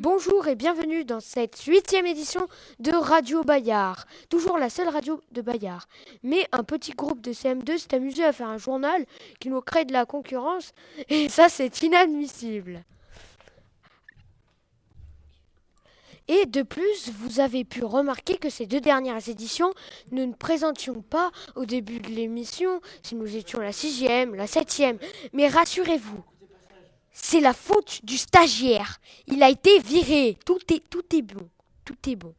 Bonjour et bienvenue dans cette huitième édition de Radio Bayard. Toujours la seule radio de Bayard. Mais un petit groupe de CM2 s'est amusé à faire un journal qui nous crée de la concurrence et ça c'est inadmissible. Et de plus, vous avez pu remarquer que ces deux dernières éditions, nous ne présentions pas au début de l'émission si nous étions la sixième, la septième. Mais rassurez-vous, c'est la faute du stagiaire. Il a été viré. Tout est, tout est bon. Tout est bon.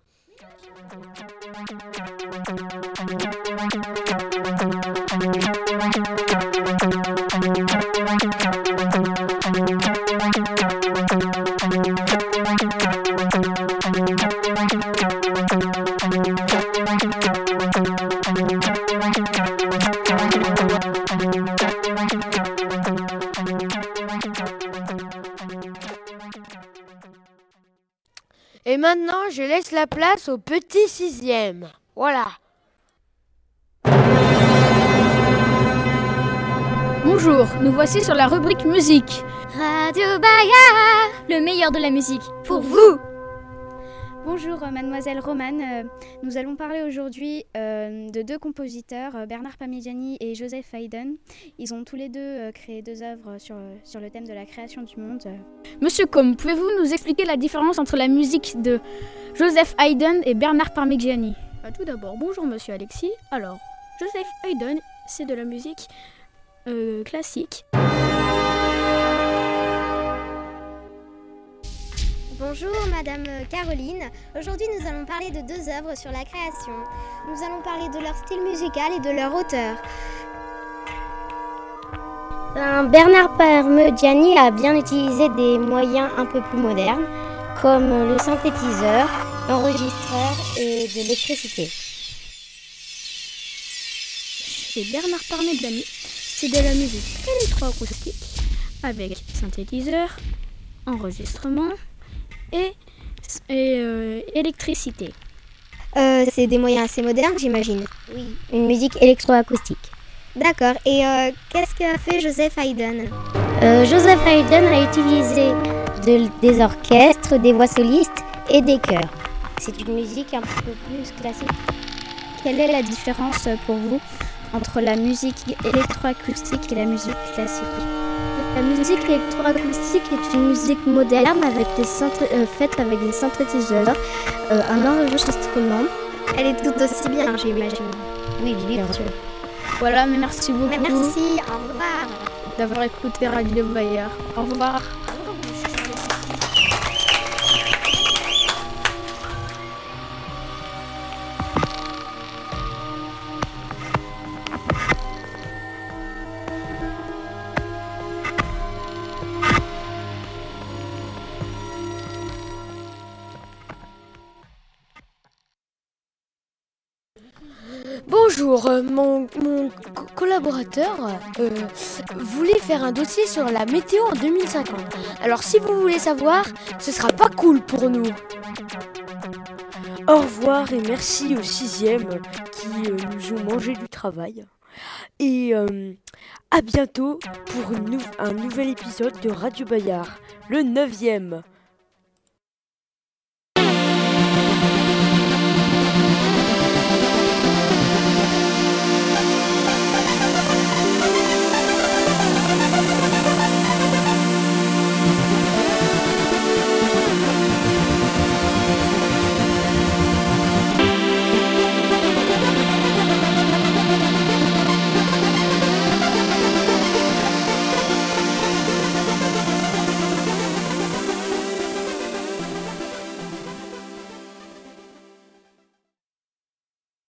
Et maintenant, je laisse la place au petit sixième. Voilà. Bonjour, nous voici sur la rubrique musique. Radio Bayard, le meilleur de la musique. Pour vous Bonjour, euh, mademoiselle Romane. Euh, nous allons parler aujourd'hui euh, de deux compositeurs, Bernard Parmigiani et Joseph Haydn. Ils ont tous les deux créé deux œuvres sur, sur le thème de la création du monde. Monsieur Com, pouvez-vous nous expliquer la différence entre la musique de Joseph Haydn et Bernard Parmigiani Bah, Tout d'abord, bonjour Monsieur Alexis. Alors, Joseph Haydn, c'est de la musique euh, classique. Bonjour Madame Caroline. Aujourd'hui nous allons parler de deux œuvres sur la création. Nous allons parler de leur style musical et de leur auteur. Ben, Bernard Parmigiani a bien utilisé des moyens un peu plus modernes, comme le synthétiseur, l'enregistreur et de l'électricité. Et Bernard Parmigiani, c'est de la musique électroacoustique avec synthétiseur, enregistrement et, et, euh, électricité. Euh, c'est des moyens assez modernes, j'imagine. Oui, une musique électroacoustique. D'accord. Et euh, qu'est-ce qu'a fait Joseph Haydn? Joseph Haydn a utilisé de- des orchestres, des voix solistes et des chœurs. C'est une musique un peu plus classique. Quelle est la différence pour vous entre la musique électroacoustique et la musique classique? La musique électroacoustique est une musique moderne avec des synthé- euh, faite avec des synthétiseurs, euh, un enregistrement. Elle est tout aussi bien, j'imagine. Oui, oui, bien sûr. Voilà, merci beaucoup Merci, au revoir. d'avoir écouté Radio Bayard. Au revoir. Bonjour, euh, mon, mon co- collaborateur euh, voulait faire un dossier sur la météo en 2050. Alors si vous voulez savoir, ce sera pas cool pour nous. Au revoir et merci aux sixièmes qui euh, nous ont mangé du travail. Et à bientôt pour un nouvel épisode de Radio Bayard, le neuvième.